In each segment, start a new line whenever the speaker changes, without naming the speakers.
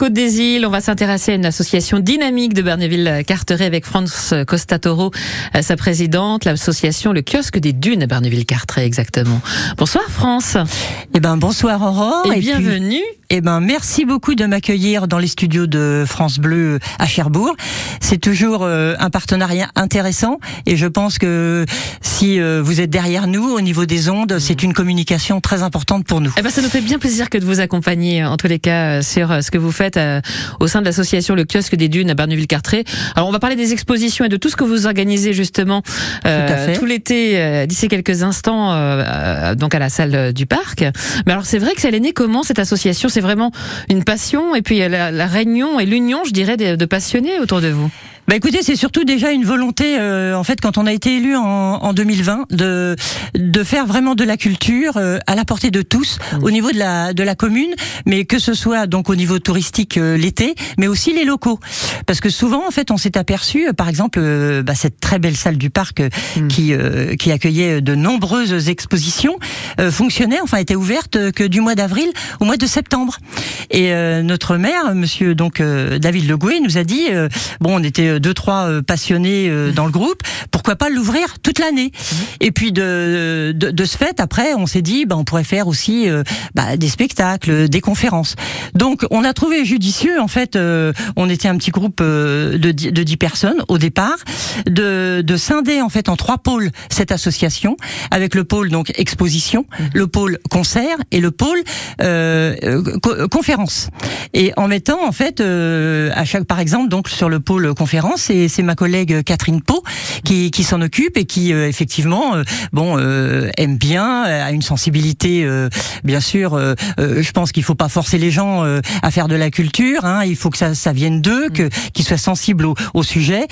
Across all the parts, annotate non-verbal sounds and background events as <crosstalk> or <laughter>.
Côte des Îles, on va s'intéresser à une association dynamique de Berneville-Carteret avec France Costatoro, euh, sa présidente, l'association Le Kiosque des Dunes à Berneville-Carteret exactement. Bonsoir France.
Eh ben bonsoir Aurore
et, bienvenue.
eh ben merci beaucoup de m'accueillir dans les studios de France Bleu à Cherbourg. C'est toujours euh, un partenariat intéressant et je pense que si euh, vous êtes derrière nous au niveau des ondes, mmh. c'est une communication très importante pour nous.
Eh ben ça nous fait bien plaisir que de vous accompagner en tous les cas sur ce que vous faites euh, au sein de l'association Le Kiosque des Dunes à Barneville-Cartré. Alors on va parler des expositions et de tout ce que vous organisez justement euh, tout, l'été euh, d'ici quelques instants donc à la salle du parc. Mais alors c'est vrai que ça est né comment cette association? C'est vraiment une passion et puis la, la réunion et l'union, je dirais, de passionnés autour de vous?
Bah écoutez, c'est surtout déjà une volonté, euh, en fait, quand on a été élu en, en 2020, de de faire vraiment de la culture euh, à la portée de tous mmh. au niveau de la de la commune, mais que ce soit donc au niveau touristique euh, l'été, mais aussi les locaux, parce que souvent, en fait, on s'est aperçu, par exemple, bah, cette très belle salle du parc mmh. qui qui accueillait de nombreuses expositions fonctionnait, enfin était ouverte que du mois d'avril au mois de septembre. Et notre maire, Monsieur donc David Legoué, nous a dit, bon, on était deux trois euh, passionnés euh, dans le groupe, pourquoi pas l'ouvrir toute l'année mhm. Et puis de, de, de ce fait, après, on s'est dit, bah, on pourrait faire aussi euh, bah, des spectacles, des conférences. Donc, on a trouvé judicieux, en fait, on était un petit groupe de, de 10 personnes au départ, de, de scinder en fait en trois pôles cette association, avec le pôle donc exposition, mhm. le pôle concert et le pôle euh, conférence. Et en mettant en fait à chaque, par exemple, donc sur le pôle conférence c'est ma collègue Catherine Pau qui, qui s'en occupe et qui euh, effectivement euh, bon euh, aime bien, a une sensibilité bien sûr. je pense qu'il faut pas forcer les gens à faire de la culture. Hein, il faut que ça, ça vienne d'eux, que qu'ils soient sensibles au, au sujet.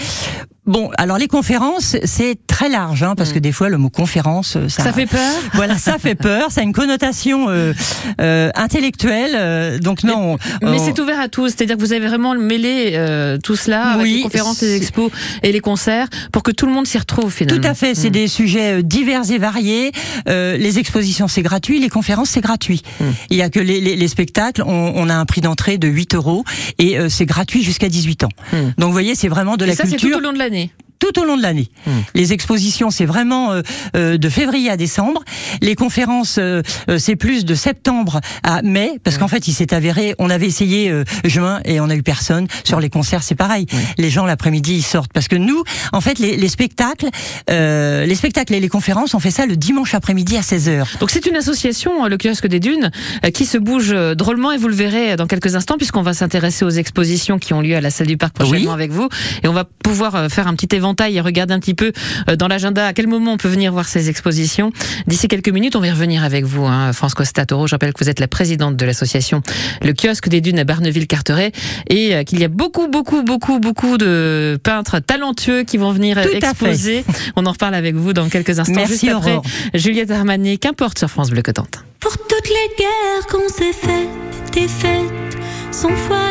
Bon, alors les conférences, c'est très large, hein, parce que mm. des fois le mot conférence,
ça, ça fait peur. <laughs>
Voilà, ça fait peur. Ça a une connotation euh, euh, intellectuelle. Euh, donc non.
Mais, c'est ouvert à tous. C'est-à-dire que vous avez vraiment mêlé euh, tout cela avec les conférences, les expos et les concerts pour que tout le monde s'y retrouve finalement.
Tout à fait. C'est mm. des sujets divers et variés. les expositions c'est gratuit, les conférences c'est gratuit. Mm. Il y a que les, les, les spectacles, on, on, a un prix d'entrée de 8 euros et c'est gratuit jusqu'à 18 ans. Donc vous voyez, c'est vraiment de
et
la
ça,
culture.
C'est tout au long de l'année année
tout au long de l'année. Hmm. Les expositions, c'est vraiment euh, euh, de février à décembre. Les conférences, euh, c'est plus de septembre à mai, parce hmm. qu'en fait, il s'est avéré, on avait essayé juin et on a eu personne. Sur les concerts, c'est pareil. Les gens l'après-midi, ils sortent parce que nous, en fait, les, les spectacles, les spectacles et les conférences, on fait ça le dimanche après-midi à 16 h
Donc c'est une association, le kiosque des dunes, qui se bouge drôlement et vous le verrez dans quelques instants, puisqu'on va s'intéresser aux expositions qui ont lieu à la salle du parc prochainement avec vous, et on va pouvoir faire un petit événement et regarder un petit peu euh, dans l'agenda à quel moment on peut venir voir ces expositions. D'ici quelques minutes, on va y revenir avec vous, hein, France Costatoro. Je rappelle que vous êtes la présidente de l'association Le Kiosque des Dunes à Barneville-Carteret et euh, qu'il y a beaucoup, beaucoup, beaucoup, beaucoup de peintres talentueux qui vont venir exposer. On en reparle avec vous dans quelques instants.
Merci,
Juste après, Juliette Armanet, qu'importe sur France Bleu Cotentin.
Pour toutes les guerres qu'on s'est faites, des fêtes, sans foi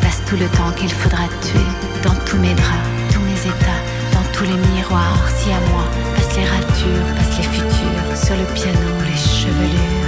passe tout le temps qu'il faudra tuer. Dans tous mes draps, tous mes états, dans tous les miroirs, si à moi, passe les ratures, passe les futurs, sur le piano, les chevelures.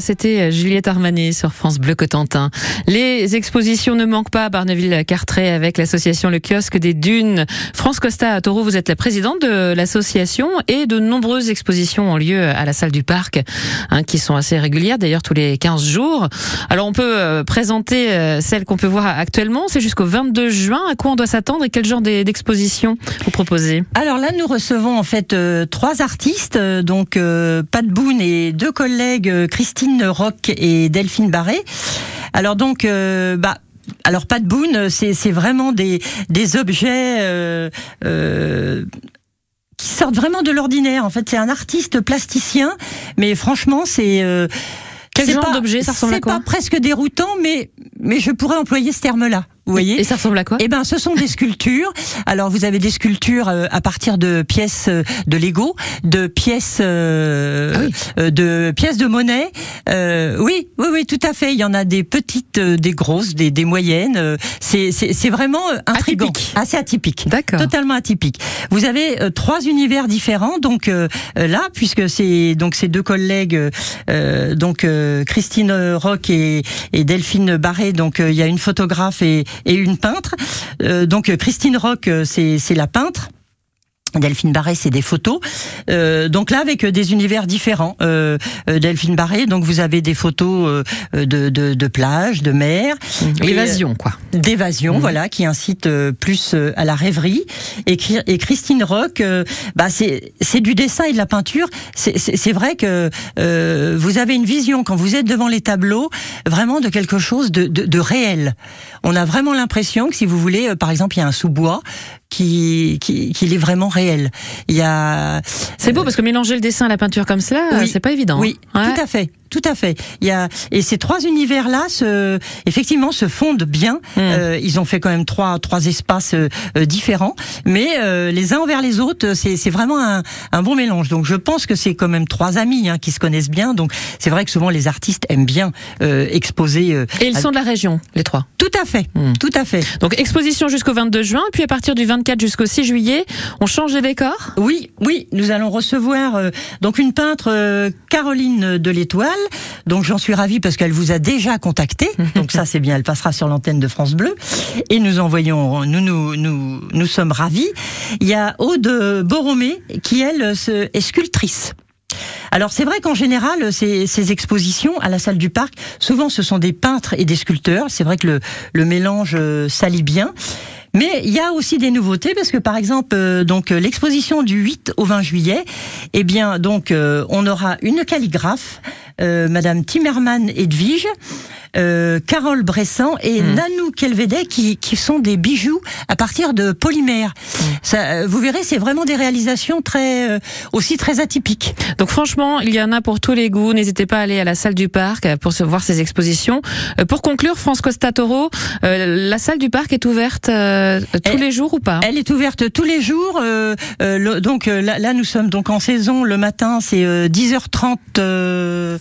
C'était Juliette Armanet sur France Bleu Cotentin. Les expositions ne manquent pas à Barneville-Carteret avec l'association Le Kiosque des Dunes. France Costa Taureau, vous êtes la présidente de l'association et de nombreuses expositions ont lieu à la salle du parc, hein, qui sont assez régulières, d'ailleurs tous les 15 jours. Alors on peut euh, présenter euh, celle qu'on peut voir actuellement, c'est jusqu'au 22 juin. À quoi on doit s'attendre et quel genre d'exposition vous proposez?
Alors là, nous recevons en fait euh, trois artistes, donc Pat Boone et deux collègues Christine Rock et Delphine Barré. Alors donc, euh, bah, alors Pat Boone, c'est vraiment des, des objets. Euh, qui sortent vraiment de l'ordinaire. En fait, c'est un artiste plasticien, mais franchement, c'est
quel genre d'objet ça ressemble à quoi?
C'est pas presque déroutant, mais mais je pourrais employer ce terme-là. Vous voyez
Et ça ressemble à quoi
Eh ben, ce sont des sculptures. <laughs> Alors, vous avez des sculptures euh, à partir de pièces euh, de Lego, de pièces euh, ah de pièces de monnaie. oui, oui, oui, tout à fait. Il y en a des petites, des grosses, des, des moyennes. C'est c'est vraiment intriguant,
atypique.
assez atypique.
D'accord.
Totalement atypique. Vous avez trois univers différents. Donc là, puisque c'est donc ces deux collègues, donc Christine Rock et, et Delphine Barré. Donc il y a une photographe et et une peintre. Euh, donc Christine Rock, euh, c'est la peintre. Delphine Barré, c'est des photos. Euh, donc là, avec des univers différents. Euh, euh Delphine Barré, donc vous avez des photos euh, de, de, de plage, de mer.
L'évasion, quoi.
D'évasion, mmh. voilà, qui incite plus à la rêverie. Et, et Christine Rock, bah c'est du dessin et de la peinture. C'est vrai que vous avez une vision quand vous êtes devant les tableaux, vraiment de quelque chose de, de, de réel. On a vraiment l'impression que si vous voulez, par exemple, il y a un sous-bois qui, qui, qui est vraiment réel. Il y a.
C'est beau parce que mélanger le dessin et la peinture comme cela, c'est pas évident.
Oui, tout à fait. Tout à fait. Il y a et ces trois univers-là, se, effectivement, se fondent bien. Hmm. Euh, ils ont fait quand même trois trois espaces euh, euh, différents, mais euh, les uns envers les autres, c'est vraiment un, un, bon mélange. Donc je pense que c'est quand même trois amis hein, qui se connaissent bien. Donc c'est vrai que souvent les artistes aiment bien exposer.
et ils sont de la région, les trois.
Tout à fait. Hmm. Tout à fait.
Donc exposition jusqu'au 22 juin, puis à partir du 24 jusqu'au 6 juillet, on change les décors?
Oui, oui, nous allons recevoir donc une peintre Caroline de l'Étoile donc j'en suis ravie parce qu'elle vous a déjà contacté. <laughs> Donc ça c'est bien, elle passera sur l'antenne de France Bleu. Et nous envoyons, nous nous nous, nous sommes ravis. Il y a Aude Boromé qui elle est sculptrice. Alors c'est vrai qu'en général, ces, ces, expositions à la salle du parc, souvent ce sont des peintres et des sculpteurs. C'est vrai que le, le mélange euh, s'allie bien. Mais il y a aussi des nouveautés parce que par exemple euh, donc euh, l'exposition du 8 au 20 juillet, eh bien donc on aura une calligraphe euh, Madame Timmerman Edwige, euh, Carole Bressan et mmh. Nanou Kelvedek qui, qui sont des bijoux à partir de polymères. Ça, euh, vous verrez, c'est vraiment des réalisations très euh, aussi très atypiques.
Donc franchement, il y en a pour tous les goûts. N'hésitez pas à aller à la salle du parc pour voir ces expositions. pour conclure, France Costa Toro, la salle du parc est ouverte tous les jours ou pas?
Elle est ouverte tous les jours. donc là, là, nous sommes donc en saison. Le matin, c'est 10h30.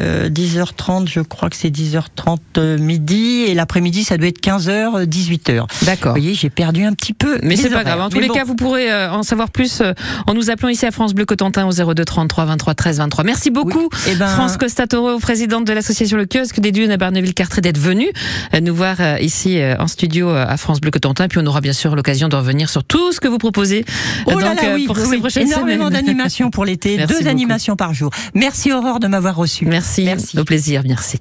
10h30, je crois que c'est 10h30 euh, midi, et l'après-midi, ça doit être 15h, 18h.
D'accord.
Vous voyez, j'ai perdu un petit peu.
Mais c'est pas grave. En tous les cas, vous pourrez euh, en savoir plus euh, en nous appelant ici à France Bleu Cotentin au 02 33 23 13 23. Merci beaucoup, eh ben... France Costatoro, présidente de l'association Le Kiosque des Dunes à Barneville-Cartré, d'être venue nous voir ici en studio à France Bleu Cotentin. Puis on aura bien sûr l'occasion de revenir sur tout ce que vous proposez
oh donc, là là, oui, pour ces prochaines Énormément d'animations pour l'été, <laughs> deux animations par jour. Merci Aurore de m'avoir reçu.
Merci. Merci. Au plaisir. Merci.